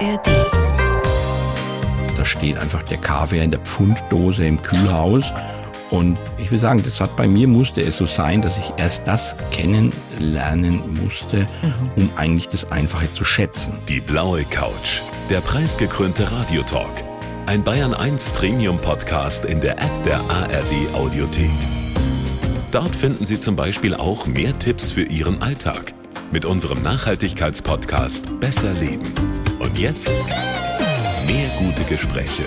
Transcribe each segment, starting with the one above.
ARD. Da steht einfach der Kaviar in der Pfunddose im Kühlhaus. Und ich will sagen, das hat bei mir musste es so sein, dass ich erst das kennenlernen musste, um eigentlich das Einfache zu schätzen. Die blaue Couch. Der preisgekrönte Radiotalk. Ein Bayern 1 Premium Podcast in der App der ARD Audiothek. Dort finden Sie zum Beispiel auch mehr Tipps für Ihren Alltag mit unserem Nachhaltigkeitspodcast Besser Leben. Und jetzt mehr gute Gespräche.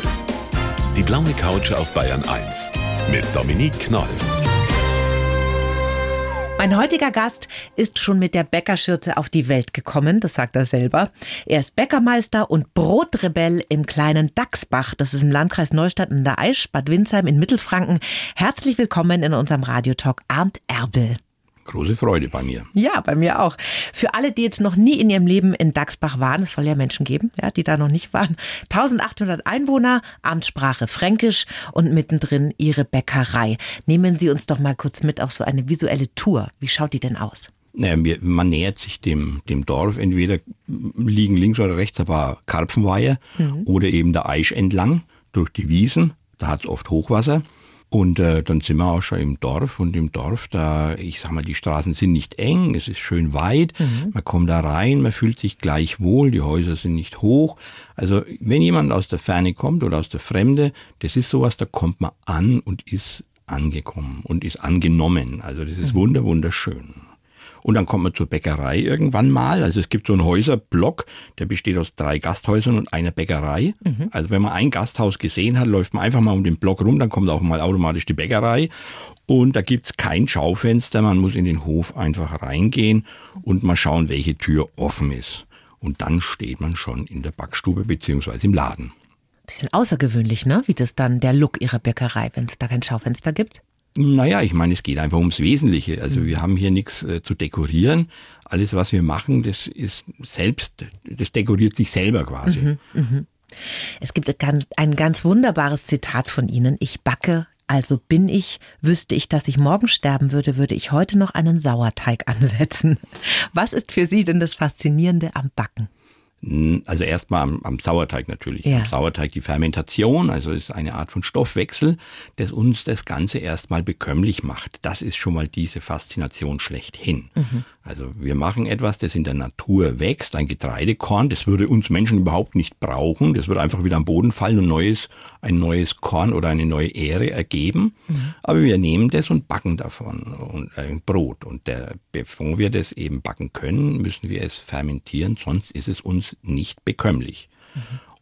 Die blaue Couch auf Bayern 1 mit Dominique Knoll. Mein heutiger Gast ist schon mit der Bäckerschürze auf die Welt gekommen, das sagt er selber. Er ist Bäckermeister und Brotrebell im kleinen Dachsbach, das ist im Landkreis Neustadt in der Aisch, Bad Windsheim in Mittelfranken. Herzlich willkommen in unserem Radiotalk Arndt Erbel. Große Freude bei mir. Ja, bei mir auch. Für alle, die jetzt noch nie in ihrem Leben in Dachsbach waren, es soll ja Menschen geben, ja, die da noch nicht waren. 1800 Einwohner, Amtssprache Fränkisch und mittendrin ihre Bäckerei. Nehmen Sie uns doch mal kurz mit auf so eine visuelle Tour. Wie schaut die denn aus? Naja, man nähert sich dem, dem Dorf. Entweder liegen links oder rechts ein paar Karpfenweiher oder eben der Aisch entlang durch die Wiesen. Da hat es oft Hochwasser. Und äh, dann sind wir auch schon im Dorf und im Dorf, da, ich sag mal, die Straßen sind nicht eng, es ist schön weit, man kommt da rein, man fühlt sich gleich wohl, die Häuser sind nicht hoch. Also wenn jemand aus der Ferne kommt oder aus der Fremde, das ist sowas, da kommt man an und ist angekommen und ist angenommen. Also das ist wunder, wunderschön. Und dann kommt man zur Bäckerei irgendwann mal. Also es gibt so einen Häuserblock, der besteht aus drei Gasthäusern und einer Bäckerei. Also wenn man ein Gasthaus gesehen hat, läuft man einfach mal um den Block rum, dann kommt auch mal automatisch die Bäckerei. Und da gibt's kein Schaufenster, man muss in den Hof einfach reingehen und mal schauen, welche Tür offen ist. Und dann steht man schon in der Backstube beziehungsweise im Laden. Bisschen außergewöhnlich, ne? Wie das dann der Look Ihrer Bäckerei, wenn es da kein Schaufenster gibt. Naja, ich meine, es geht einfach ums Wesentliche. Also wir haben hier nichts äh, zu dekorieren. Alles, was wir machen, das ist selbst, das dekoriert sich selber quasi. Es gibt ein ganz wunderbares Zitat von Ihnen. Ich backe, also bin ich. Wüsste ich, dass ich morgen sterben würde, würde ich heute noch einen Sauerteig ansetzen. Was ist für Sie denn das Faszinierende am Backen? Also erstmal am, am Sauerteig natürlich. Ja. Am Sauerteig die Fermentation, also ist eine Art von Stoffwechsel, das uns das Ganze erstmal bekömmlich macht. Das ist schon mal diese Faszination schlechthin. Also wir machen etwas, das in der Natur wächst, ein Getreidekorn, das würde uns Menschen überhaupt nicht brauchen. Das würde einfach wieder am Boden fallen und neues, ein neues Korn oder eine neue Ähre ergeben. Aber wir nehmen das und backen davon und ein Brot. Und der, bevor wir das eben backen können, müssen wir es fermentieren, sonst ist es uns nicht bekömmlich.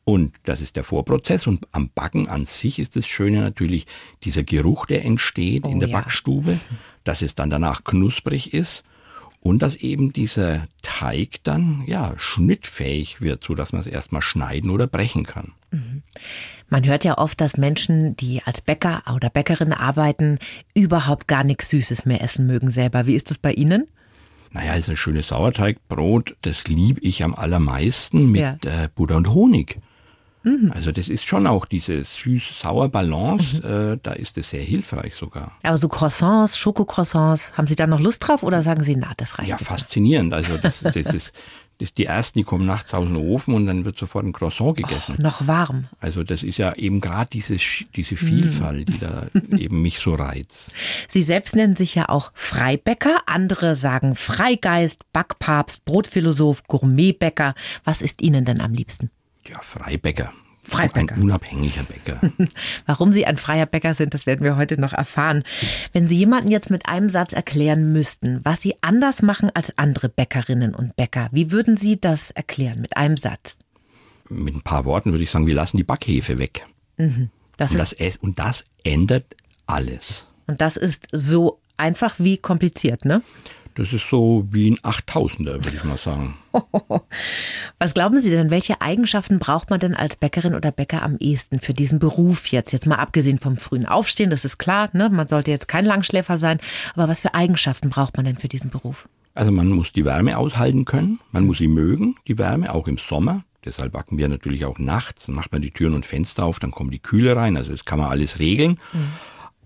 Und das ist der Vorprozess. Und am Backen an sich ist das Schöne natürlich dieser Geruch, der entsteht in Oh der ja. Backstube, dass es dann danach knusprig ist und dass eben dieser Teig dann ja schnittfähig wird, so dass man es erstmal schneiden oder brechen kann. Man hört ja oft, dass Menschen, die als Bäcker oder Bäckerin arbeiten, überhaupt gar nichts Süßes mehr essen mögen selber. Wie ist das bei Ihnen? Naja, ist ein schönes Sauerteigbrot, das liebe ich am allermeisten mit Ja. äh, Butter und Honig. Also das ist schon auch diese süß-sauer Balance, äh, da ist es sehr hilfreich sogar. Aber so Croissants, Schokocroissants, haben Sie da noch Lust drauf oder sagen Sie, na, das reicht Ja, faszinierend. Also das, das ist das die ersten, die kommen nachts aus dem Ofen und dann wird sofort ein Croissant gegessen. Noch warm. Also das ist ja eben gerade diese, diese Vielfalt, die da eben mich so reizt. Sie selbst nennen sich ja auch Freibäcker, andere sagen Freigeist, Backpapst, Brotphilosoph, Gourmetbäcker. Was ist Ihnen denn am liebsten? Ja, Freibäcker. Freibäcker. Ein unabhängiger Bäcker. Warum Sie ein freier Bäcker sind, das werden wir heute noch erfahren. Wenn Sie jemanden jetzt mit einem Satz erklären müssten, was Sie anders machen als andere Bäckerinnen und Bäcker, wie würden Sie das erklären mit einem Satz? Mit ein paar Worten würde ich sagen, wir lassen die Backhefe weg. Das Und das, und das ändert alles. und das ist so einfach wie kompliziert, ne? Das ist so wie ein Achttausender, würde ich mal sagen. Was glauben Sie denn, welche Eigenschaften braucht man denn als Bäckerin oder Bäcker am ehesten für diesen Beruf jetzt? Jetzt mal abgesehen vom frühen Aufstehen, das ist klar, ne? Man sollte jetzt kein Langschläfer sein. Aber was für Eigenschaften braucht man denn für diesen Beruf? Also man muss die Wärme aushalten können, man muss sie mögen, die Wärme, auch im Sommer. Deshalb backen wir natürlich auch nachts. Dann macht man die Türen und Fenster auf, dann kommen die Kühle rein. Also das kann man alles regeln.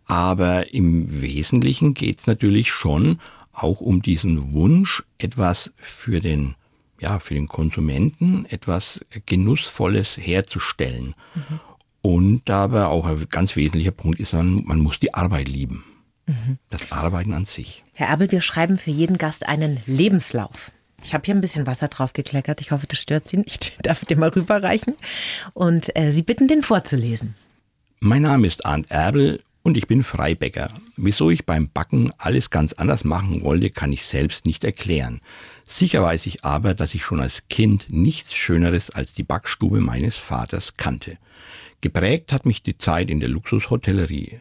Aber im Wesentlichen geht es natürlich schon auch um diesen Wunsch, etwas für den ja, für den Konsumenten etwas Genussvolles herzustellen. Mhm. Und aber auch ein ganz wesentlicher Punkt ist, man, man muss die Arbeit lieben. Mhm. Das Arbeiten an sich. Herr Abel, wir schreiben für jeden Gast einen Lebenslauf. Ich habe hier ein bisschen Wasser drauf gekleckert. Ich hoffe, das stört Sie nicht. Ich darf den mal rüberreichen. Und äh, Sie bitten, den vorzulesen. Mein Name ist Arndt Erbel und ich bin Freibäcker. Wieso ich beim Backen alles ganz anders machen wollte, kann ich selbst nicht erklären. Sicher weiß ich aber, dass ich schon als Kind nichts Schöneres als die Backstube meines Vaters kannte. Geprägt hat mich die Zeit in der Luxushotellerie.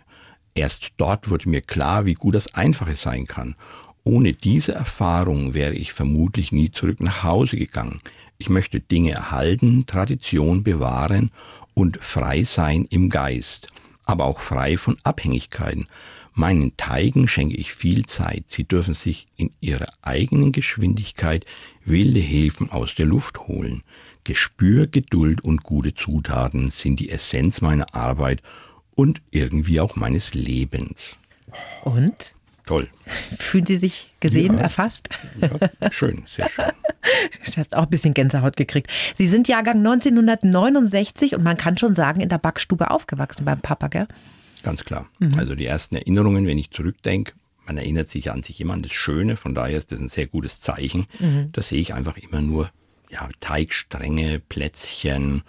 Erst dort wurde mir klar, wie gut das Einfache sein kann. Ohne diese Erfahrung wäre ich vermutlich nie zurück nach Hause gegangen. Ich möchte Dinge erhalten, Tradition bewahren und frei sein im Geist, aber auch frei von Abhängigkeiten. Meinen Teigen schenke ich viel Zeit. Sie dürfen sich in ihrer eigenen Geschwindigkeit wilde Hilfen aus der Luft holen. Gespür, Geduld und gute Zutaten sind die Essenz meiner Arbeit und irgendwie auch meines Lebens. Und? Toll. Fühlen Sie sich gesehen, ja, erfasst? Ja, schön, sehr schön. Ich habe auch ein bisschen Gänsehaut gekriegt. Sie sind Jahrgang 1969 und man kann schon sagen, in der Backstube aufgewachsen beim Papa, gell? Ganz klar. Mhm. Also die ersten Erinnerungen, wenn ich zurückdenke, man erinnert sich an sich immer an das Schöne, von daher ist das ein sehr gutes Zeichen. Mhm. Da sehe ich einfach immer nur ja, Teigstränge, Plätzchen,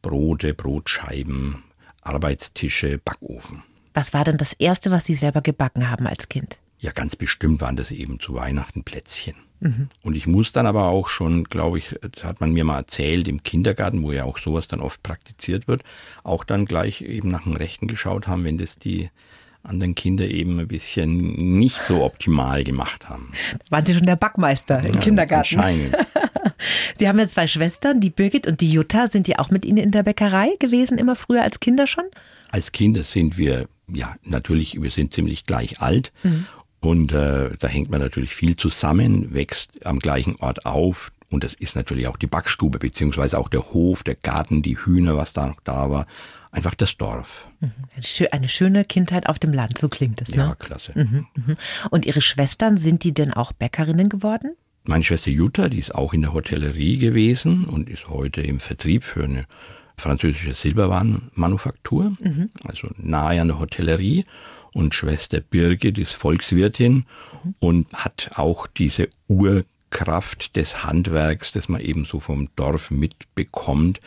Brote, Brotscheiben, Arbeitstische, Backofen. Was war denn das Erste, was Sie selber gebacken haben als Kind? Ja, ganz bestimmt waren das eben zu Weihnachten Plätzchen. Mhm. Und ich muss dann aber auch schon, glaube ich, das hat man mir mal erzählt, im Kindergarten, wo ja auch sowas dann oft praktiziert wird, auch dann gleich eben nach dem Rechten geschaut haben, wenn das die anderen Kinder eben ein bisschen nicht so optimal gemacht haben. Waren Sie schon der Backmeister im ja, Kindergarten? Anscheinend. Sie haben ja zwei Schwestern, die Birgit und die Jutta. Sind die auch mit Ihnen in der Bäckerei gewesen, immer früher als Kinder schon? Als Kinder sind wir, ja, natürlich, wir sind ziemlich gleich alt. Mhm. Und äh, da hängt man natürlich viel zusammen, wächst am gleichen Ort auf. Und das ist natürlich auch die Backstube, beziehungsweise auch der Hof, der Garten, die Hühner, was da noch da war. Einfach das Dorf. Mhm. Eine schöne Kindheit auf dem Land, so klingt es. Ne? Ja, klasse. Mhm, mhm. Und Ihre Schwestern, sind die denn auch Bäckerinnen geworden? Meine Schwester Jutta, die ist auch in der Hotellerie gewesen und ist heute im Vertrieb für eine französische Silberwarenmanufaktur, mhm. also nahe an der Hotellerie und Schwester Birgit ist Volkswirtin und hat auch diese Urkraft des Handwerks, das man eben so vom Dorf mitbekommt,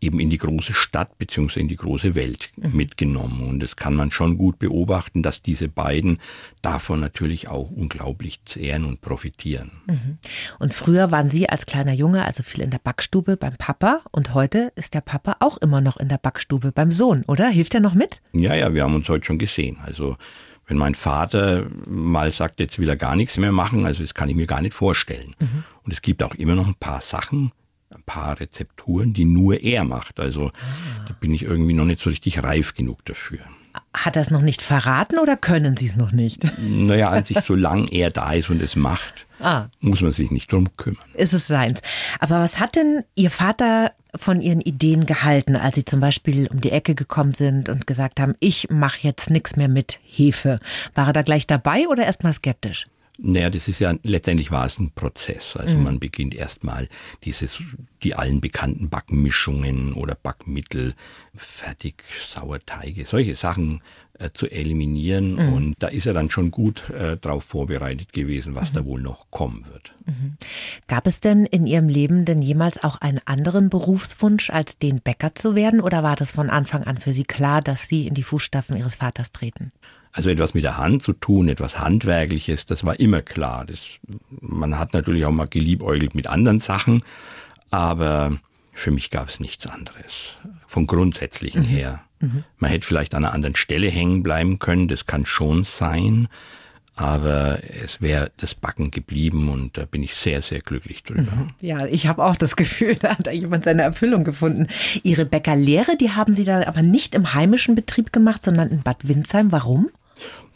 eben in die große Stadt beziehungsweise in die große Welt mhm. mitgenommen. Und das kann man schon gut beobachten, dass diese beiden davon natürlich auch unglaublich zehren und profitieren. Mhm. Und früher waren Sie als kleiner Junge also viel in der Backstube beim Papa und heute ist der Papa auch immer noch in der Backstube beim Sohn, oder? Hilft er noch mit? Ja, ja, wir haben uns heute schon gesehen. Also wenn mein Vater mal sagt, jetzt will er gar nichts mehr machen, also das kann ich mir gar nicht vorstellen. Mhm. Und es gibt auch immer noch ein paar Sachen, ein paar Rezepturen, die nur er macht. Also ah. da bin ich irgendwie noch nicht so richtig reif genug dafür. Hat er es noch nicht verraten oder können Sie es noch nicht? Naja, an sich, solange er da ist und es macht, ah. muss man sich nicht drum kümmern. Ist es seins. Aber was hat denn Ihr Vater von Ihren Ideen gehalten, als Sie zum Beispiel um die Ecke gekommen sind und gesagt haben, ich mache jetzt nichts mehr mit Hefe? War er da gleich dabei oder erst mal skeptisch? Naja, das ist ja, letztendlich war es ein Prozess. Also mhm. man beginnt erstmal dieses, die allen bekannten Backmischungen oder Backmittel, fertig, Sauerteige, solche Sachen äh, zu eliminieren. Mhm. Und da ist er dann schon gut äh, darauf vorbereitet gewesen, was mhm. da wohl noch kommen wird. Mhm. Gab es denn in Ihrem Leben denn jemals auch einen anderen Berufswunsch, als den Bäcker zu werden? Oder war das von Anfang an für Sie klar, dass Sie in die Fußstapfen Ihres Vaters treten? Also etwas mit der Hand zu tun, etwas Handwerkliches, das war immer klar. Das, man hat natürlich auch mal geliebäugelt mit anderen Sachen, aber für mich gab es nichts anderes. Vom Grundsätzlichen mhm. her. Mhm. Man hätte vielleicht an einer anderen Stelle hängen bleiben können, das kann schon sein, aber es wäre das Backen geblieben und da bin ich sehr, sehr glücklich drüber. Mhm. Ja, ich habe auch das Gefühl, da hat da jemand seine Erfüllung gefunden. Ihre Bäckerlehre, die haben Sie dann aber nicht im heimischen Betrieb gemacht, sondern in Bad Windsheim. Warum?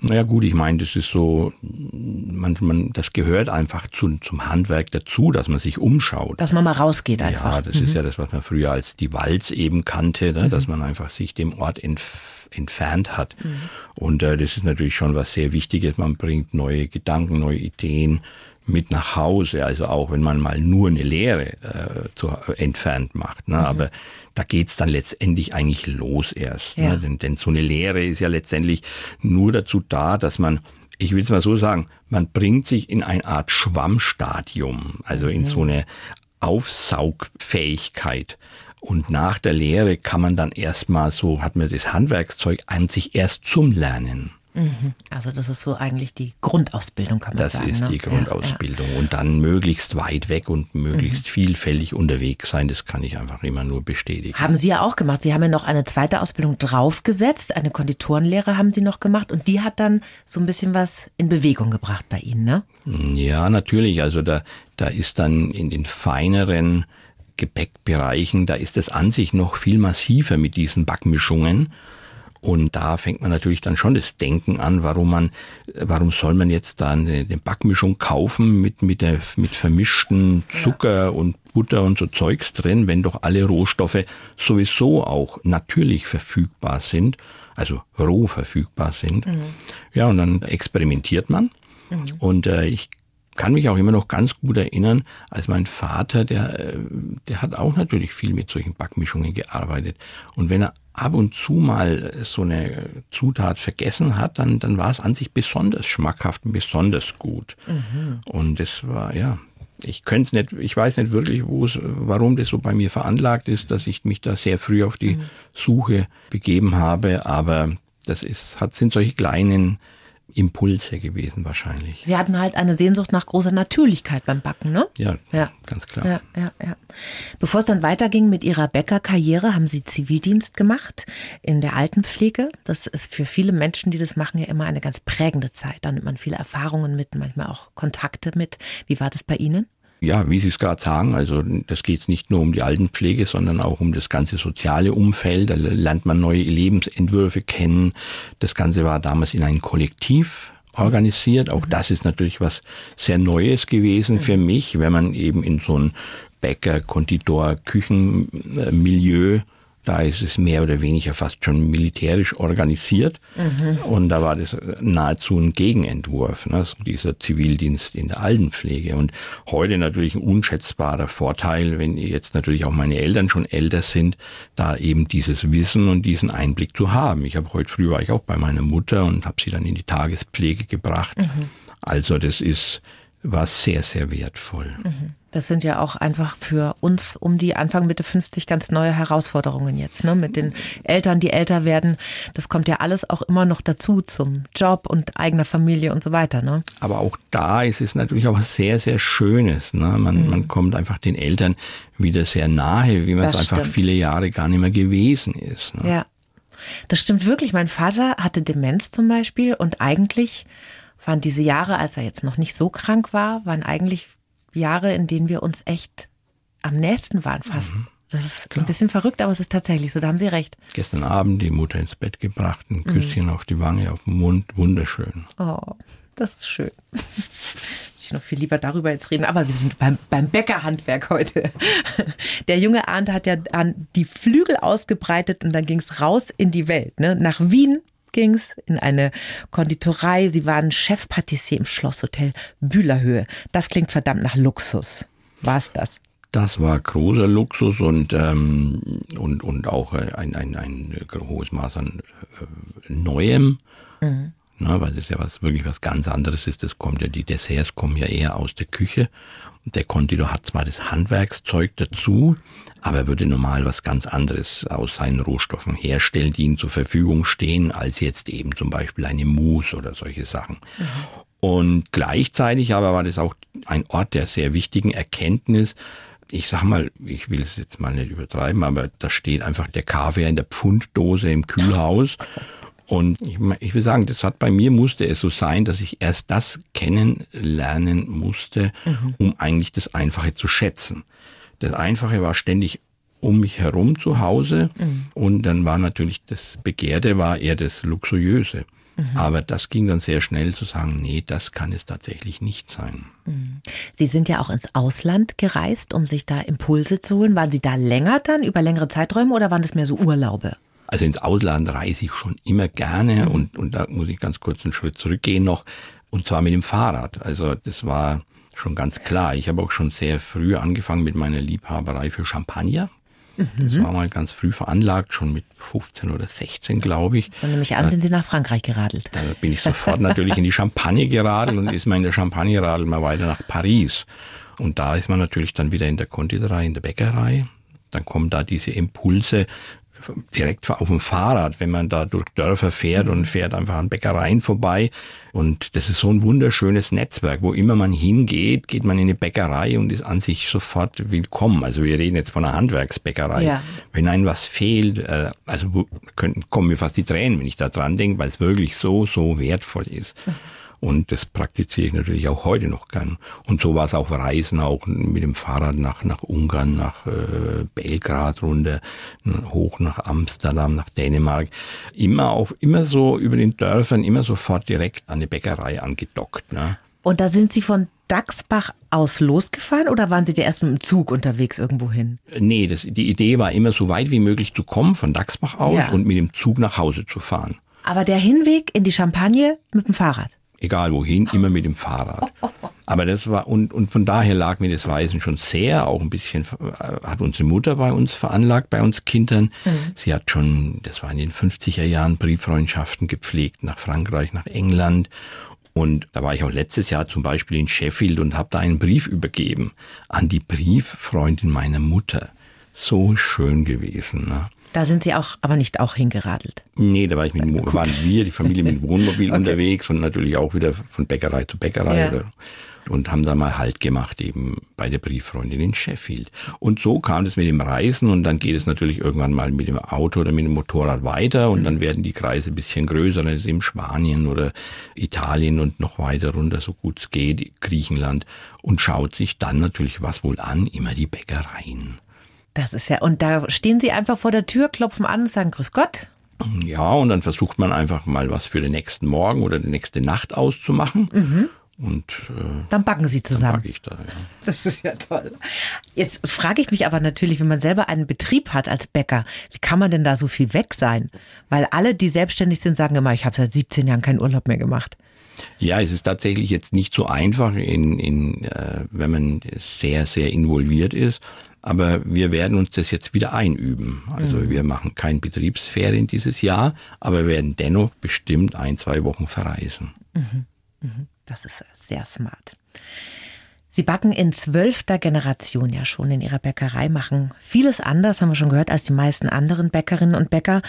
Naja gut, ich meine, das ist so, man, man, das gehört einfach zu, zum Handwerk dazu, dass man sich umschaut. Dass man mal rausgeht einfach. Ja, das mhm. ist ja das, was man früher als die Walz eben kannte, ne? Mhm. dass man einfach sich dem Ort entf entfernt hat. Mhm. Und äh, das ist natürlich schon was sehr Wichtiges. Man bringt neue Gedanken, neue Ideen mit nach Hause, also auch wenn man mal nur eine Lehre äh, zu, äh, entfernt macht. Ne? Mhm. Aber da geht's dann letztendlich eigentlich los erst. Ne? Ja. Ne? Denn, denn so eine Lehre ist ja letztendlich nur dazu da, dass man, ich will es mal so sagen, man bringt sich in eine Art Schwammstadium, also in mhm. so eine Aufsaugfähigkeit. Und nach der Lehre kann man dann erstmal so, hat man das Handwerkszeug an sich erst zum Lernen. Mhm. Also das ist so eigentlich die Grundausbildung, kann man das sagen. Das ist ne? die Grundausbildung. Ja, ja. Und dann möglichst weit weg und möglichst mhm. vielfältig unterwegs sein, das kann ich einfach immer nur bestätigen. Haben Sie ja auch gemacht. Sie haben ja noch eine zweite Ausbildung draufgesetzt. Eine Konditorenlehre haben Sie noch gemacht. Und die hat dann so ein bisschen was in Bewegung gebracht bei Ihnen, ne? Ja, natürlich. Also da, da ist dann in den feineren Gepäckbereichen, da ist es an sich noch viel massiver mit diesen Backmischungen. Und da fängt man natürlich dann schon das Denken an, warum man, warum soll man jetzt da eine, eine Backmischung kaufen mit, mit, der, mit vermischten Zucker ja. und Butter und so Zeugs drin, wenn doch alle Rohstoffe sowieso auch natürlich verfügbar sind, also roh verfügbar sind. Mhm. Ja, und dann experimentiert man. Mhm. Und äh, ich kann mich auch immer noch ganz gut erinnern, als mein Vater, der, äh, der hat auch natürlich viel mit solchen Backmischungen gearbeitet. Und wenn er ab und zu mal so eine Zutat vergessen hat, dann, dann war es an sich besonders schmackhaft und besonders gut. Mhm. Und das war, ja, ich könnte nicht, ich weiß nicht wirklich, wo es, warum das so bei mir veranlagt ist, dass ich mich da sehr früh auf die mhm. Suche begeben habe, aber das ist, hat, sind solche kleinen Impulse gewesen wahrscheinlich. Sie hatten halt eine Sehnsucht nach großer Natürlichkeit beim Backen, ne? Ja, ja. ganz klar. Ja, ja, ja. Bevor es dann weiterging mit Ihrer Bäckerkarriere, haben Sie Zivildienst gemacht in der Altenpflege. Das ist für viele Menschen, die das machen, ja immer eine ganz prägende Zeit. Da nimmt man viele Erfahrungen mit, manchmal auch Kontakte mit. Wie war das bei Ihnen? Ja, wie Sie es gerade sagen, also das geht nicht nur um die Altenpflege, sondern auch um das ganze soziale Umfeld. Da lernt man neue Lebensentwürfe kennen. Das Ganze war damals in einem Kollektiv organisiert. Auch das ist natürlich was sehr Neues gewesen für mich, wenn man eben in so ein Bäcker, Konditor, Küchenmilieu da ist es mehr oder weniger fast schon militärisch organisiert. Mhm. Und da war das nahezu ein Gegenentwurf, ne? so dieser Zivildienst in der Altenpflege. Und heute natürlich ein unschätzbarer Vorteil, wenn jetzt natürlich auch meine Eltern schon älter sind, da eben dieses Wissen und diesen Einblick zu haben. Ich habe heute früh war ich auch bei meiner Mutter und habe sie dann in die Tagespflege gebracht. Mhm. Also das ist war sehr, sehr wertvoll. Mhm. Das sind ja auch einfach für uns um die Anfang Mitte 50 ganz neue Herausforderungen jetzt, ne? Mit den Eltern, die älter werden. Das kommt ja alles auch immer noch dazu zum Job und eigener Familie und so weiter, ne? Aber auch da ist es natürlich auch sehr, sehr Schönes, ne? Man, mhm. man kommt einfach den Eltern wieder sehr nahe, wie man das es einfach stimmt. viele Jahre gar nicht mehr gewesen ist. Ne? Ja. Das stimmt wirklich. Mein Vater hatte Demenz zum Beispiel und eigentlich waren diese Jahre, als er jetzt noch nicht so krank war, waren eigentlich Jahre, in denen wir uns echt am nächsten waren fast. Mhm. Das ist Klar. ein bisschen verrückt, aber es ist tatsächlich so, da haben Sie recht. Gestern Abend die Mutter ins Bett gebracht, ein Küsschen mhm. auf die Wange, auf den Mund, wunderschön. Oh, das ist schön. Ich noch viel lieber darüber jetzt reden, aber wir sind beim, beim Bäckerhandwerk heute. Der junge Arndt hat ja die Flügel ausgebreitet und dann ging es raus in die Welt, ne? nach Wien ging's in eine Konditorei. Sie waren Chefpatissier im Schlosshotel Bühlerhöhe. Das klingt verdammt nach Luxus. War's das? Das war großer Luxus und, ähm, und, und auch ein, ein, ein hohes Maß an äh, Neuem. Mhm. Na, weil das ja was, wirklich was ganz anderes ist. Das kommt ja, die Desserts kommen ja eher aus der Küche. Der Konditor hat zwar das Handwerkszeug dazu, aber er würde normal was ganz anderes aus seinen Rohstoffen herstellen, die ihm zur Verfügung stehen, als jetzt eben zum Beispiel eine Mousse oder solche Sachen. Mhm. Und gleichzeitig aber war das auch ein Ort der sehr wichtigen Erkenntnis, ich sag mal, ich will es jetzt mal nicht übertreiben, aber da steht einfach der Kaviar in der Pfunddose im Kühlhaus. Und ich, ich will sagen, das hat bei mir musste es so sein, dass ich erst das kennenlernen musste, mhm. um eigentlich das Einfache zu schätzen. Das Einfache war ständig um mich herum zu Hause mhm. und dann war natürlich das Begehrte war eher das Luxuriöse. Mhm. Aber das ging dann sehr schnell zu sagen, nee, das kann es tatsächlich nicht sein. Mhm. Sie sind ja auch ins Ausland gereist, um sich da Impulse zu holen. Waren Sie da länger dann, über längere Zeiträume oder waren das mehr so Urlaube? Also ins Ausland reise ich schon immer gerne und, und da muss ich ganz kurz einen Schritt zurückgehen noch. Und zwar mit dem Fahrrad. Also das war Schon ganz klar. Ich habe auch schon sehr früh angefangen mit meiner Liebhaberei für Champagner. Das war mal ganz früh veranlagt, schon mit 15 oder 16, glaube ich. So nämlich an, sind Sie nach Frankreich geradelt. Da bin ich sofort natürlich in die Champagne geradelt und ist man in der Champagne radelt mal weiter nach Paris. Und da ist man natürlich dann wieder in der Konditorei, in der Bäckerei. Dann kommen da diese Impulse, direkt auf dem Fahrrad, wenn man da durch Dörfer fährt und fährt einfach an Bäckereien vorbei. Und das ist so ein wunderschönes Netzwerk. Wo immer man hingeht, geht man in eine Bäckerei und ist an sich sofort willkommen. Also wir reden jetzt von einer Handwerksbäckerei. Ja. Wenn einem was fehlt, äh, also können, kommen mir fast die Tränen, wenn ich da dran denke, weil es wirklich so, so wertvoll ist. Und das praktiziere ich natürlich auch heute noch gern. Und so war es auch Reisen, auch mit dem Fahrrad nach, nach Ungarn, nach äh, Belgrad runter, hoch nach Amsterdam, nach Dänemark. Immer auch, immer so über den Dörfern, immer sofort direkt an eine Bäckerei angedockt. Ne? Und da sind Sie von Dachsbach aus losgefahren oder waren Sie da erst mit dem Zug unterwegs irgendwo hin? Nee, das, die Idee war immer so weit wie möglich zu kommen von Dachsbach aus Ja. und mit dem Zug nach Hause zu fahren. Aber der Hinweg in die Champagne mit dem Fahrrad. Egal wohin, immer mit dem Fahrrad. Aber das war, und, und von daher lag mir das Reisen schon sehr, auch ein bisschen, äh, hat unsere Mutter bei uns veranlagt, bei uns Kindern. Sie hat schon, das war in den 50er Jahren, Brieffreundschaften gepflegt nach Frankreich, nach England. Und da war ich auch letztes Jahr zum Beispiel in Sheffield und habe da einen Brief übergeben an die Brieffreundin meiner Mutter. So schön gewesen. Ne? Da sind Sie auch, aber nicht auch hingeradelt. Nee, da war ich mit, dem Wo- waren wir, die Familie mit dem Wohnmobil unterwegs und natürlich auch wieder von Bäckerei zu Bäckerei Ja. oder, und haben da mal Halt gemacht eben bei der Brieffreundin in Sheffield. Und so kam es mit dem Reisen und dann geht es natürlich irgendwann mal mit dem Auto oder mit dem Motorrad weiter und dann werden die Kreise ein bisschen größer, dann ist eben Spanien oder Italien und noch weiter runter, so gut es geht, Griechenland und schaut sich dann natürlich was wohl an, immer die Bäckereien. Das ist ja, und da stehen Sie einfach vor der Tür, klopfen an und sagen Grüß Gott. Ja, und dann versucht man einfach mal was für den nächsten Morgen oder die nächste Nacht auszumachen. Und äh, Dann backen Sie zusammen. mag ich da. Ja. Das ist ja toll. Jetzt frage ich mich aber natürlich, wenn man selber einen Betrieb hat als Bäcker, wie kann man denn da so viel weg sein? Weil alle, die selbstständig sind, sagen immer, ich habe seit 17 Jahren keinen Urlaub mehr gemacht. ja, es ist tatsächlich jetzt nicht so einfach, in, in, äh, wenn man sehr, sehr involviert ist. Aber wir werden uns das jetzt wieder einüben. Also wir machen kein Betriebsferien dieses Jahr, aber werden dennoch bestimmt ein, zwei Wochen verreisen. Das ist sehr smart. Sie backen in zwölfter Generation ja schon in ihrer Bäckerei, machen vieles anders, haben wir schon gehört, als die meisten anderen Bäckerinnen und Bäcker.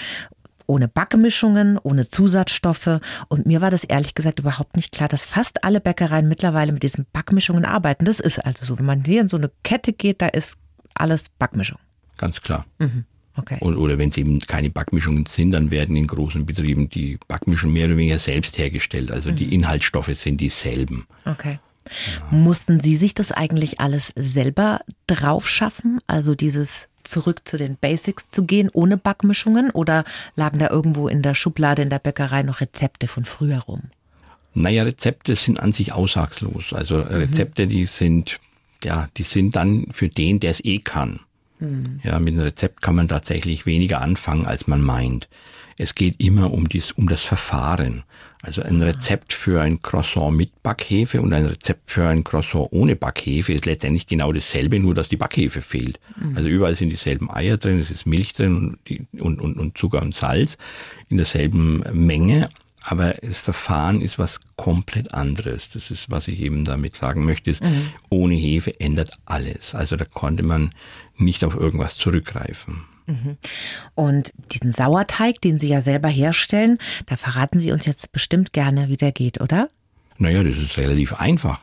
Ohne Backmischungen, ohne Zusatzstoffe. Und mir war das ehrlich gesagt überhaupt nicht klar, dass fast alle Bäckereien mittlerweile mit diesen Backmischungen arbeiten. Das ist also so. Wenn man hier in so eine Kette geht, da ist alles Backmischung. Ganz klar. Okay. Und, oder wenn es eben keine Backmischungen sind, dann werden in großen Betrieben die Backmischungen mehr oder weniger selbst hergestellt. Also die Inhaltsstoffe sind dieselben. Okay. Mussten Sie sich das eigentlich alles selber drauf schaffen? Also dieses zurück zu den Basics zu gehen ohne Backmischungen? Oder lagen da irgendwo in der Schublade in der Bäckerei noch Rezepte von früher rum? Naja, Rezepte sind an sich aussagslos. Also Rezepte, die sind, ja, die sind dann für den, der es eh kann. Ja, mit einem Rezept kann man tatsächlich weniger anfangen, als man meint. Es geht immer um, dies, um das Verfahren. Also ein Rezept für ein Croissant mit Backhefe und ein Rezept für ein Croissant ohne Backhefe ist letztendlich genau dasselbe, nur dass die Backhefe fehlt. Also überall sind dieselben Eier drin, es ist Milch drin und, die, und, und, und Zucker und Salz in derselben Menge, aber das Verfahren ist was komplett anderes. Das ist, was ich eben damit sagen möchte, ist, ohne Hefe ändert alles. Also da konnte man nicht auf irgendwas zurückgreifen. Und diesen Sauerteig, den Sie ja selber herstellen, da verraten Sie uns jetzt bestimmt gerne, wie der geht, oder? Naja, das ist relativ einfach.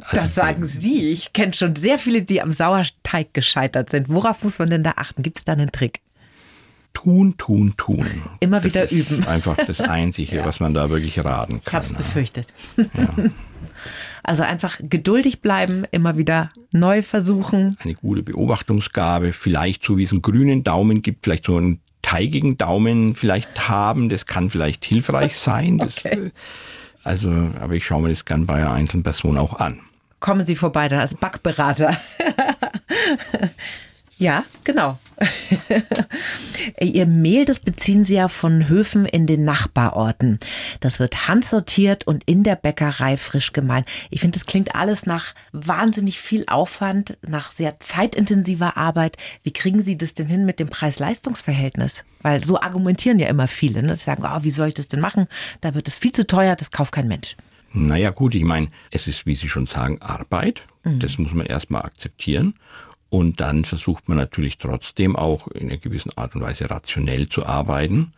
Also, Das sagen Sie. Ich kenne schon sehr viele, die am Sauerteig gescheitert sind. Worauf muss man denn da achten? Gibt es da einen Trick? Tun, tun, tun. Immer das wieder ist üben. Einfach das Einzige, was man da wirklich raten Ich kann. habe es befürchtet. Also einfach geduldig bleiben, immer wieder neu versuchen. Eine gute Beobachtungsgabe, vielleicht so wie es einen grünen Daumen gibt, vielleicht so einen teigigen Daumen vielleicht haben, das kann vielleicht hilfreich sein. Das, Okay. Also, aber ich schaue mir das gern bei einer einzelnen Person auch an. Kommen Sie vorbei dann als Backberater. Ja, genau. Ihr Mehl, das beziehen Sie ja von Höfen in den Nachbarorten. Das wird handsortiert und in der Bäckerei frisch gemahlen. Ich finde, das klingt alles nach wahnsinnig viel Aufwand, nach sehr zeitintensiver Arbeit. Wie kriegen Sie das denn hin mit dem Preis-Leistungs-Verhältnis? Weil so argumentieren ja immer viele. Ne? Die sagen, oh, wie soll ich das denn machen? Da wird es viel zu teuer, das kauft kein Mensch. Naja gut, ich meine, es ist, wie Sie schon sagen, Arbeit. Mhm. Das muss man erstmal akzeptieren. Und dann versucht man natürlich trotzdem auch in einer gewissen Art und Weise rationell zu arbeiten.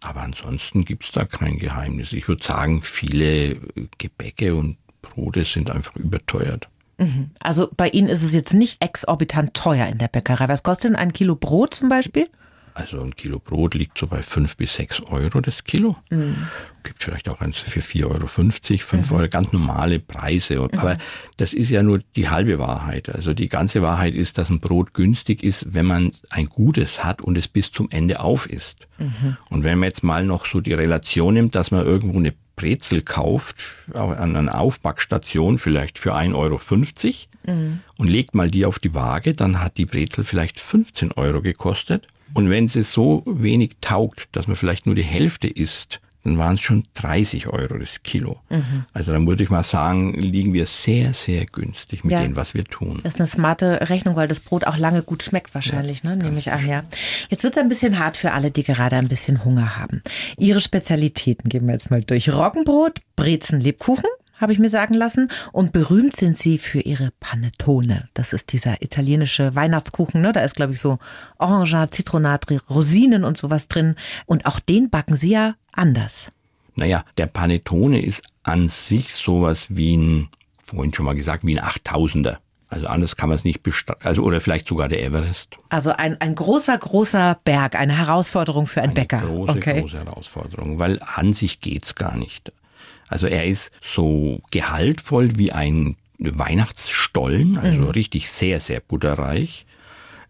Aber ansonsten gibt's da kein Geheimnis. Ich würde sagen, viele Gebäcke und Brote sind einfach überteuert. Mhm. Also bei Ihnen ist es jetzt nicht exorbitant teuer in der Bäckerei. Was kostet denn ein Kilo Brot zum Beispiel? Also ein Kilo Brot liegt so bei fünf bis sechs Euro das Kilo. Mhm. Gibt vielleicht auch eins für 4,50 Euro, 5 mhm. Euro, ganz normale Preise. Mhm. Aber das ist ja nur die halbe Wahrheit. Also die ganze Wahrheit ist, dass ein Brot günstig ist, wenn man ein gutes hat und es bis zum Ende auf ist. Mhm. Und wenn man jetzt mal noch so die Relation nimmt, dass man irgendwo eine Brezel kauft an einer Aufbackstation vielleicht für 1,50 Euro mhm. und legt mal die auf die Waage, dann hat die Brezel vielleicht 15 Euro gekostet. Und wenn sie so wenig taugt, dass man vielleicht nur die Hälfte isst, dann waren es schon 30 Euro das Kilo. Mhm. Also dann würde ich mal sagen, liegen wir sehr, sehr günstig mit ja. dem, was wir tun. Das ist eine smarte Rechnung, weil das Brot auch lange gut schmeckt wahrscheinlich, ja, ne? nehme ich an. Ja. Jetzt wird es ein bisschen hart für alle, die gerade ein bisschen Hunger haben. Ihre Spezialitäten gehen wir jetzt mal durch. Roggenbrot, Brezen, Lebkuchen, habe ich mir sagen lassen. Und berühmt sind sie für ihre Panettone. Das ist dieser italienische Weihnachtskuchen. Ne? Da ist, glaube ich, so Orange, Zitronat, Rosinen und sowas drin. Und auch den backen sie ja anders. Naja, der Panettone ist an sich sowas wie ein, vorhin schon mal gesagt, wie ein Achttausender. Also anders kann man es nicht bestreiten. Also, oder vielleicht sogar der Everest. Also ein, ein großer, großer Berg, eine Herausforderung für einen eine Bäcker. Große, okay. große Herausforderung, weil an sich geht's gar nicht. Also er ist so gehaltvoll wie ein Weihnachtsstollen, also mhm. richtig sehr, sehr butterreich.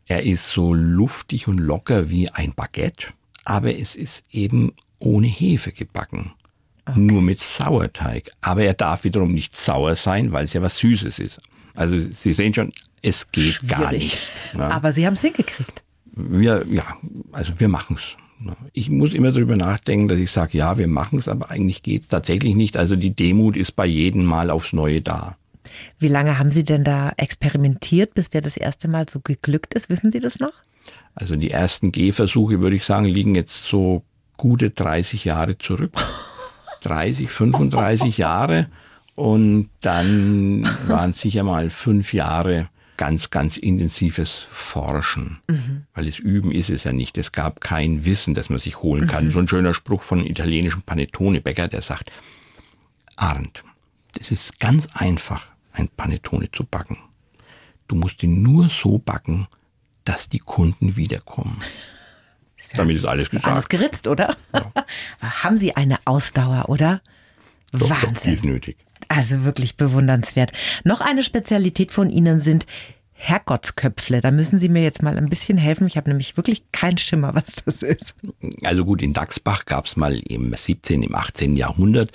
Er ist so luftig und locker wie ein Baguette, aber es ist eben ohne Hefe gebacken. Okay. Nur mit Sauerteig. Aber er darf wiederum nicht sauer sein, weil es ja was Süßes ist. Also Sie sehen schon, es geht Schwierig. gar nicht. Ne? Aber Sie haben es hingekriegt. Wir, ja, also wir machen's. Ich muss immer darüber nachdenken, dass ich sage, ja, wir machen es, aber eigentlich geht es tatsächlich nicht. Also die Demut ist bei jedem Mal aufs Neue da. Wie lange haben Sie denn da experimentiert, bis der das erste Mal so geglückt ist? Wissen Sie das noch? Also die ersten Gehversuche, würde ich sagen, liegen jetzt so gute 30 Jahre zurück. 30, 35 Jahre. Und dann waren sicher mal fünf Jahre ganz, ganz intensives Forschen. Mhm. Weil es Üben ist es ja nicht. Es gab kein Wissen, das man sich holen kann. Mhm. So ein schöner Spruch von einem italienischen Panettone-Bäcker, der sagt, Arndt, es ist ganz einfach, ein Panettone zu backen. Du musst ihn nur so backen, dass die Kunden wiederkommen. Ja Damit ist alles gesagt. Alles geritzt, oder? Ja. Haben Sie eine Ausdauer, oder? Doch, Wahnsinn. Doch, die ist nötig. Also wirklich bewundernswert. Noch eine Spezialität von Ihnen sind Herrgottsköpfle. Da müssen Sie mir jetzt mal ein bisschen helfen. Ich habe nämlich wirklich keinen Schimmer, was das ist. Also gut, in Dachsbach gab es mal im 17., im 18. Jahrhundert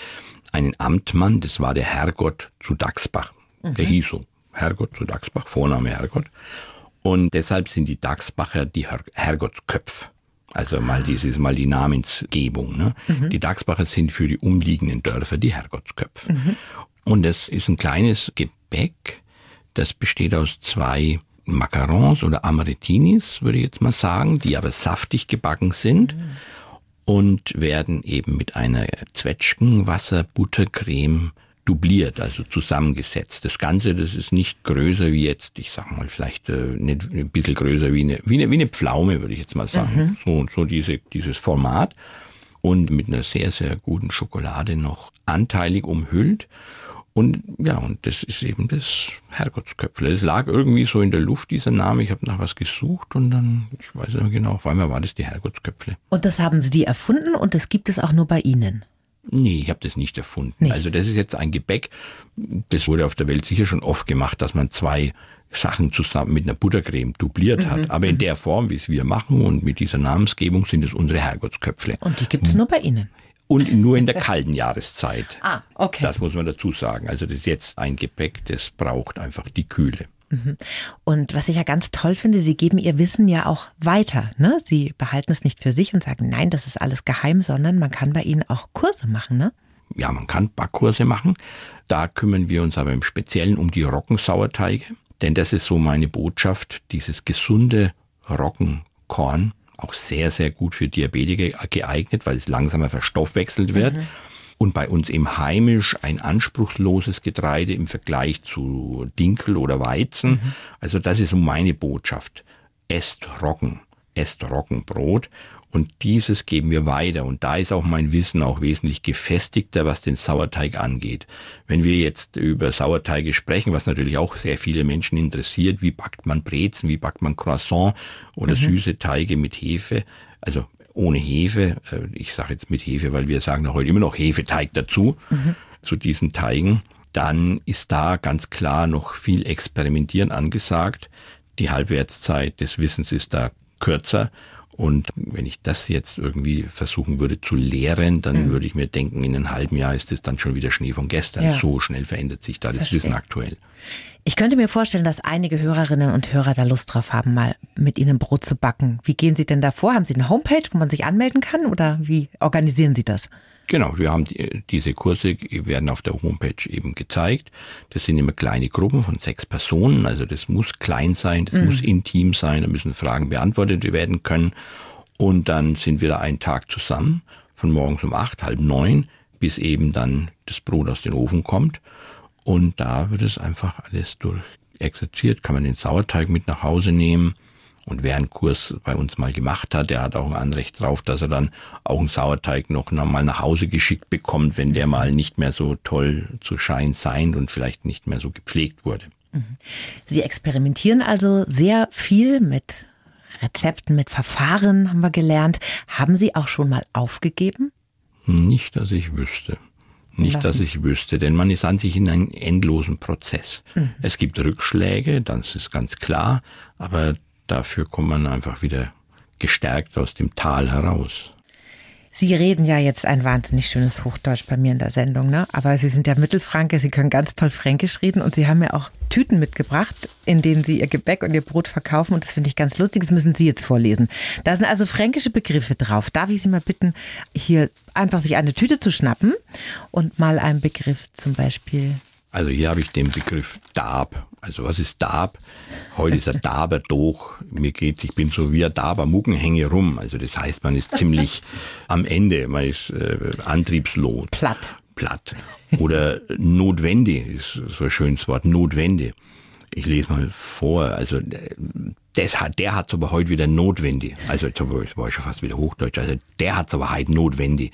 einen Amtmann, das war der Herrgott zu Dachsbach. Mhm. Der hieß so, Herrgott zu Dachsbach, Vorname Herrgott. Und deshalb sind die Dachsbacher die Her Herrgottsköpfe. Also mal dieses, mal die Namensgebung. Ne? Mhm. Die Dachsbacher sind für die umliegenden Dörfer die Herrgottsköpfe. Mhm. Und es ist ein kleines Gebäck, das besteht aus zwei Macarons oder Amaretinis, würde ich jetzt mal sagen, die aber saftig gebacken sind. Mhm und werden eben mit einer Zwetschgenwasser-Buttercreme dubliert, also zusammengesetzt. Das Ganze, das ist nicht größer wie jetzt, ich sag mal, vielleicht äh, nicht, ein bisschen größer wie eine, wie eine, wie eine Pflaume, würde ich jetzt mal sagen. Mhm. So und so diese, dieses Format. Und mit einer sehr, sehr guten Schokolade noch anteilig umhüllt. Und ja, und das ist eben das Herrgottsköpfle. Es lag irgendwie so in der Luft, dieser Name. Ich habe nach was gesucht und dann, ich weiß nicht mehr genau, auf einmal war das die Herrgottsköpfle. Und das haben Sie erfunden und das gibt es auch nur bei Ihnen? Nee, ich habe das nicht erfunden. Nicht. Also das ist jetzt ein Gebäck, das wurde auf der Welt sicher schon oft gemacht, dass man zwei Sachen zusammen mit einer Buttercreme dubliert mhm. hat. Aber in mhm. der Form, wie es wir machen und mit dieser Namensgebung sind es unsere Herrgottsköpfle. Und die gibt's nur bei Ihnen? Und nur in der kalten Jahreszeit. Ah, okay. Das muss man dazu sagen. Also das ist jetzt ein Gebäck, das braucht einfach die Kühle. Mhm. Und was ich ja ganz toll finde, Sie geben Ihr Wissen ja auch weiter. Ne? Sie behalten es nicht für sich und sagen, nein, das ist alles geheim, sondern man kann bei Ihnen auch Kurse machen, ne? Ja, man kann Backkurse machen. Da kümmern wir uns aber im Speziellen um die Roggensauerteige. Denn das ist so meine Botschaft, dieses gesunde Roggenkorn, auch sehr, sehr gut für Diabetiker geeignet, weil es langsamer verstoffwechselt wird. Mhm und bei uns im heimisch ein anspruchsloses Getreide im Vergleich zu Dinkel oder Weizen. Mhm. Also das ist so meine Botschaft. Esst Roggen, esst Roggenbrot und dieses geben wir weiter. Und da ist auch mein Wissen auch wesentlich gefestigter, was den Sauerteig angeht. Wenn wir jetzt über Sauerteige sprechen, was natürlich auch sehr viele Menschen interessiert, wie backt man Brezen, wie backt man Croissant oder mhm. süße Teige mit Hefe, also ohne Hefe. Äh, ich sage jetzt mit Hefe, weil wir sagen heute immer noch Hefeteig dazu, mhm. zu diesen Teigen. Dann ist da ganz klar noch viel Experimentieren angesagt. Die Halbwertszeit des Wissens ist da kürzer. Und wenn ich das jetzt irgendwie versuchen würde zu lehren, dann mhm. würde ich mir denken, in einem halben Jahr ist es dann schon wieder Schnee von gestern. Ja. So schnell verändert sich da das Verstehe. Wissen aktuell. Ich könnte mir vorstellen, dass einige Hörerinnen und Hörer da Lust drauf haben, mal mit Ihnen Brot zu backen. Wie gehen Sie denn da vor? Haben Sie eine Homepage, wo man sich anmelden kann oder wie organisieren Sie das? Genau, wir haben die, diese Kurse werden auf der Homepage eben gezeigt. Das sind immer kleine Gruppen von sechs Personen, also das muss klein sein, das mhm. muss intim sein, da müssen Fragen beantwortet werden können. Und dann sind wir da einen Tag zusammen, von morgens um acht, halb neun, bis eben dann das Brot aus dem Ofen kommt. Und da wird es einfach alles durchexerziert, kann man den Sauerteig mit nach Hause nehmen. Und wer einen Kurs bei uns mal gemacht hat, der hat auch ein Anrecht drauf, dass er dann auch einen Sauerteig noch mal nach Hause geschickt bekommt, wenn der mal nicht mehr so toll zu Schein sein und vielleicht nicht mehr so gepflegt wurde. Mhm. Sie experimentieren also sehr viel mit Rezepten, mit Verfahren, haben wir gelernt. Haben Sie auch schon mal aufgegeben? Nicht, dass ich wüsste. Nicht, dass ich wüsste, denn man ist an sich in einem endlosen Prozess. Mhm. Es gibt Rückschläge, das ist ganz klar, aber dafür kommt man einfach wieder gestärkt aus dem Tal heraus. Sie reden ja jetzt ein wahnsinnig schönes Hochdeutsch bei mir in der Sendung, ne? Aber Sie sind ja Mittelfranke, Sie können ganz toll Fränkisch reden und Sie haben ja auch Tüten mitgebracht, in denen Sie Ihr Gebäck und Ihr Brot verkaufen und das finde ich ganz lustig. Das müssen Sie jetzt vorlesen. Da sind also fränkische Begriffe drauf. Darf ich Sie mal bitten, hier einfach sich eine Tüte zu schnappen und mal einen Begriff zum Beispiel also hier habe ich den Begriff Dab. Also was ist Dab? Heute ist er Daber doch. Mir geht's, ich bin so wie ein Daber Muckenhänge rum. Also das heißt, man ist ziemlich am Ende, man ist äh, antriebslos. Platt. Platt. Oder notwendig ist so ein schönes Wort, notwendig. Ich lese mal vor. Also das hat, der hat's aber heute wieder notwendig. Also jetzt war ich schon fast wieder Hochdeutsch. Also der hat's aber heute notwendig.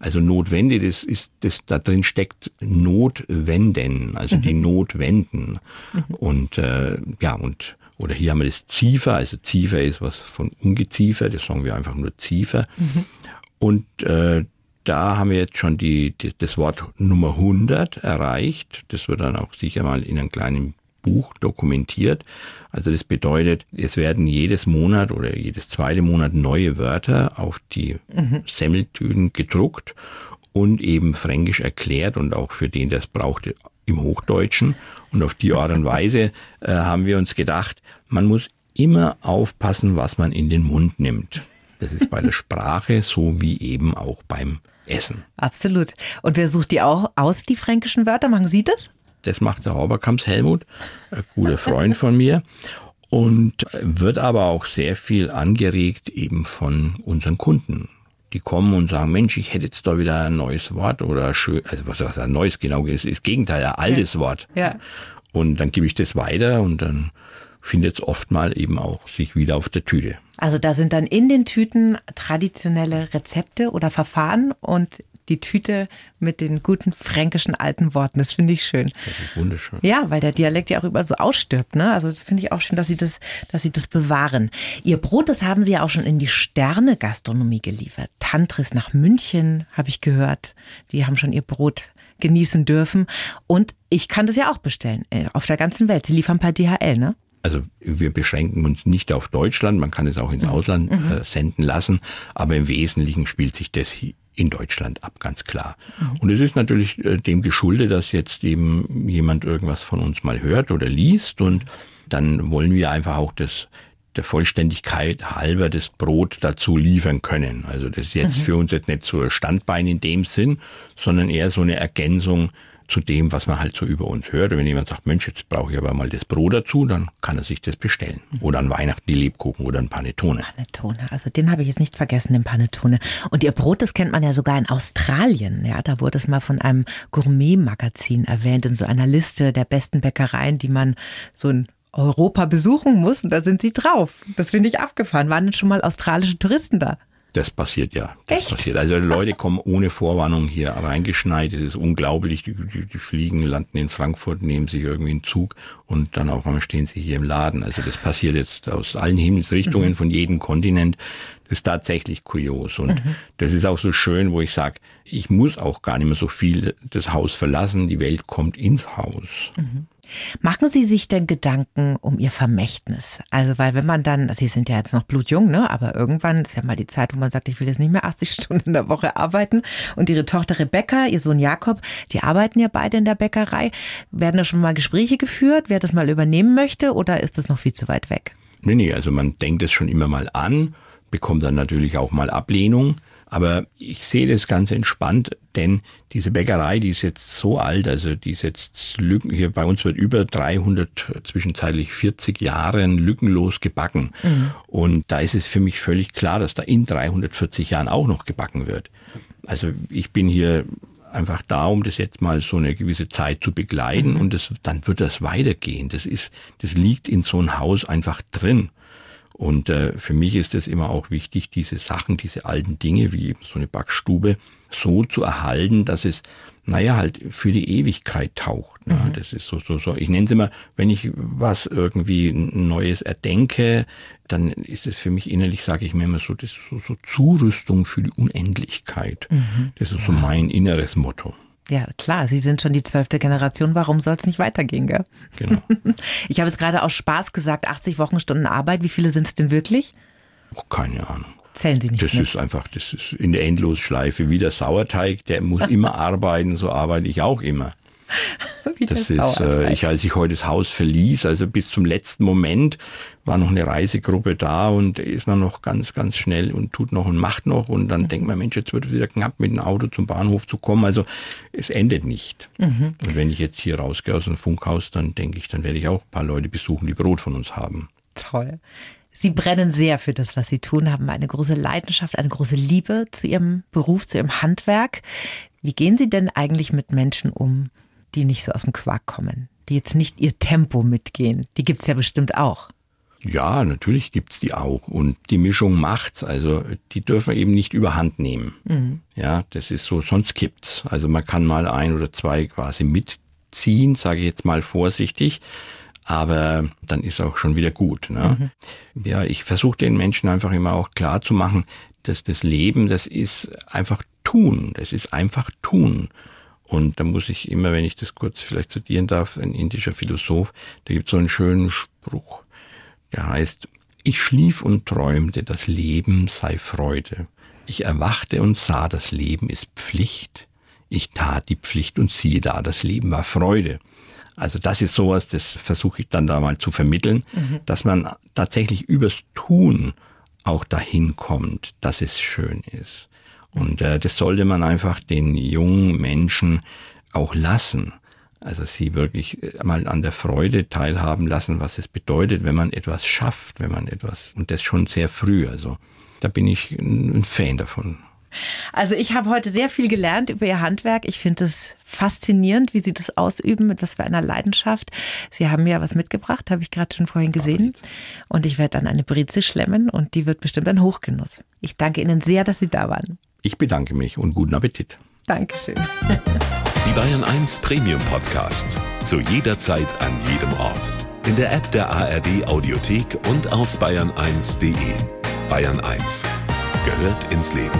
Also notwendig, das ist, das, da drin steckt Notwenden, also mhm. die Notwenden. Mhm. Und äh, ja, und oder hier haben wir das Ziefer, also Ziefer ist was von Ungeziefer, das sagen wir einfach nur Ziefer. Mhm. Und äh, da haben wir jetzt schon die, die, das Wort Nummer 100 erreicht. Das wird dann auch sicher mal in einem kleinen Buch dokumentiert. Also das bedeutet, es werden jedes Monat oder jedes zweite Monat neue Wörter auf die mhm. Semmeltüten gedruckt und eben fränkisch erklärt und auch für den, der es braucht, im Hochdeutschen. Und auf die Art und Weise äh, haben wir uns gedacht, man muss immer aufpassen, was man in den Mund nimmt. Das ist bei der Sprache so wie eben auch beim Essen. Absolut. Und wer sucht die auch aus, die fränkischen Wörter? Machen Sie das? Das macht der Hauberkamps Helmut, ein guter Freund von mir. Und wird aber auch sehr viel angeregt eben von unseren Kunden. Die kommen und sagen, Mensch, ich hätte jetzt da wieder ein neues Wort oder schön, also was, was ein neues genau ist, ist Gegenteil, ein altes ja. Wort. Ja. Und dann gebe ich das weiter und dann findet es oft mal eben auch sich wieder auf der Tüte. Also da sind dann in den Tüten traditionelle Rezepte oder Verfahren und die Tüte mit den guten fränkischen alten Worten. Das finde ich schön. Das ist wunderschön. Ja, weil der Dialekt ja auch überall so ausstirbt. Ne? Also das finde ich auch schön, dass Sie das, dass Sie das bewahren. Ihr Brot, das haben Sie ja auch schon in die Sterne-Gastronomie geliefert. Tantris nach München, habe ich gehört. Die haben schon ihr Brot genießen dürfen. Und ich kann das ja auch bestellen. Äh, auf der ganzen Welt. Sie liefern per DHL, ne? Also wir beschränken uns nicht auf Deutschland, man kann es auch ins mhm. Ausland mhm. äh, senden lassen, aber im Wesentlichen spielt sich das in Deutschland ab, ganz klar. Und es ist natürlich äh, dem geschuldet, dass jetzt eben jemand irgendwas von uns mal hört oder liest und dann wollen wir einfach auch das der Vollständigkeit halber das Brot dazu liefern können. Also das ist jetzt mhm. für uns jetzt nicht so ein Standbein in dem Sinn, sondern eher so eine Ergänzung zu dem, was man halt so über uns hört. Und wenn jemand sagt, Mensch, jetzt brauche ich aber mal das Brot dazu, dann kann er sich das bestellen. Mhm. Oder an Weihnachten die Lebkuchen oder ein Panettone. Panettone, also den habe ich jetzt nicht vergessen, den Panettone. Und ihr Brot, das kennt man ja sogar in Australien. Ja, da wurde es mal von einem Gourmet-Magazin erwähnt, in so einer Liste der besten Bäckereien, die man so ein Europa besuchen muss und da sind sie drauf. Das finde ich abgefahren. Waren denn schon mal australische Touristen da? Das passiert ja. Das Echt? passiert. Also Leute kommen ohne Vorwarnung hier reingeschneit. Es ist unglaublich. Die, die, die, fliegen, landen in Frankfurt, nehmen sich irgendwie einen Zug und dann auch einmal stehen sie hier im Laden. Also das passiert jetzt aus allen Himmelsrichtungen, mhm. von jedem Kontinent. Das ist tatsächlich kurios. Und mhm. das ist auch so schön, wo ich sage, ich muss auch gar nicht mehr so viel das Haus verlassen. Die Welt kommt ins Haus. Mhm. Machen Sie sich denn Gedanken um Ihr Vermächtnis? Also, weil wenn man dann, Sie sind ja jetzt noch blutjung, ne? Aber irgendwann ist ja mal die Zeit, wo man sagt, ich will jetzt nicht mehr 80 Stunden in der Woche arbeiten. Und Ihre Tochter Rebecca, Ihr Sohn Jakob, die arbeiten ja beide in der Bäckerei. Werden da schon mal Gespräche geführt, wer das mal übernehmen möchte oder ist das noch viel zu weit weg? Nee, nee, also man denkt es schon immer mal an, bekommt dann natürlich auch mal Ablehnung. Aber ich sehe das ganz entspannt, denn diese Bäckerei, die ist jetzt so alt, also die ist jetzt Lücken, hier bei uns wird über 300, zwischenzeitlich 40 Jahren lückenlos gebacken. Mhm. Und da ist es für mich völlig klar, dass da in 340 Jahren auch noch gebacken wird. Also ich bin hier einfach da, um das jetzt mal so eine gewisse Zeit zu begleiten mhm. und das, dann wird das weitergehen. Das ist, das liegt in so einem Haus einfach drin. Und äh, für mich ist es immer auch wichtig, diese Sachen, diese alten Dinge, wie eben so eine Backstube, so zu erhalten, dass es, naja, halt für die Ewigkeit taucht. Ne? Mhm. Das ist so, so, so. Ich nenne es immer, wenn ich was irgendwie Neues erdenke, dann ist es für mich innerlich, sage ich mir immer so, das ist so, so Zurüstung für die Unendlichkeit. Mhm. Das ist so mein inneres Motto. Ja, klar, Sie sind schon die zwölfte Generation. Warum soll es nicht weitergehen, gell? Genau. Ich habe es gerade aus Spaß gesagt, 80 Wochenstunden Arbeit. Wie viele sind es denn wirklich? Oh, keine Ahnung. Zählen Sie nicht. Das mit. ist einfach, das ist in der Endlosschleife wie der Sauerteig. Der muss immer arbeiten, so arbeite ich auch immer. Wie das ist, äh, ich, als ich heute das Haus verließ, also bis zum letzten Moment war noch eine Reisegruppe da und ist man noch ganz, ganz schnell und tut noch und macht noch und dann mhm. denkt man, Mensch, jetzt wird es wieder knapp mit dem Auto zum Bahnhof zu kommen. Also es endet nicht. Mhm. Und wenn ich jetzt hier rausgehe aus dem Funkhaus, dann denke ich, dann werde ich auch ein paar Leute besuchen, die Brot von uns haben. Toll. Sie brennen sehr für das, was Sie tun, haben eine große Leidenschaft, eine große Liebe zu Ihrem Beruf, zu Ihrem Handwerk. Wie gehen Sie denn eigentlich mit Menschen um, die nicht so aus dem Quark kommen, die jetzt nicht ihr Tempo mitgehen. Die gibt's ja bestimmt auch. Ja, natürlich gibt's die auch. Und die Mischung macht's. Also die dürfen eben nicht überhand nehmen. Mhm. Ja, das ist so, sonst kippt's. Also man kann mal ein oder zwei quasi mitziehen, sage ich jetzt mal vorsichtig. Aber dann ist auch schon wieder gut. Ne? Mhm. Ja, ich versuche den Menschen einfach immer auch klar zu machen, dass das Leben, das ist einfach tun. Das ist einfach tun. Und da muss ich immer, wenn ich das kurz vielleicht zitieren darf, ein indischer Philosoph, da gibt so einen schönen Spruch, der heißt, ich schlief und träumte, das Leben sei Freude. Ich erwachte und sah, das Leben ist Pflicht. Ich tat die Pflicht und siehe da, das Leben war Freude. Also das ist sowas, das versuche ich dann da mal zu vermitteln, mhm. dass man tatsächlich übers Tun auch dahin kommt, dass es schön ist. Und äh, das sollte man einfach den jungen Menschen auch lassen. Also sie wirklich äh, mal an der Freude teilhaben lassen, was es bedeutet, wenn man etwas schafft, wenn man etwas, und das schon sehr früh. Also da bin ich ein Fan davon. Also ich habe heute sehr viel gelernt über Ihr Handwerk. Ich finde es faszinierend, wie Sie das ausüben, mit was für einer Leidenschaft. Sie haben mir was mitgebracht, habe ich gerade schon vorhin gesehen. Und ich werde dann eine Brezel schlemmen und die wird bestimmt ein Hochgenuss. Ich danke Ihnen sehr, dass Sie da waren. Ich bedanke mich und guten Appetit. Dankeschön. Die Bayern 1 Premium Podcasts. Zu jeder Zeit, an jedem Ort. In der App der ARD Audiothek und auf bayern1.de. Bayern 1 gehört ins Leben.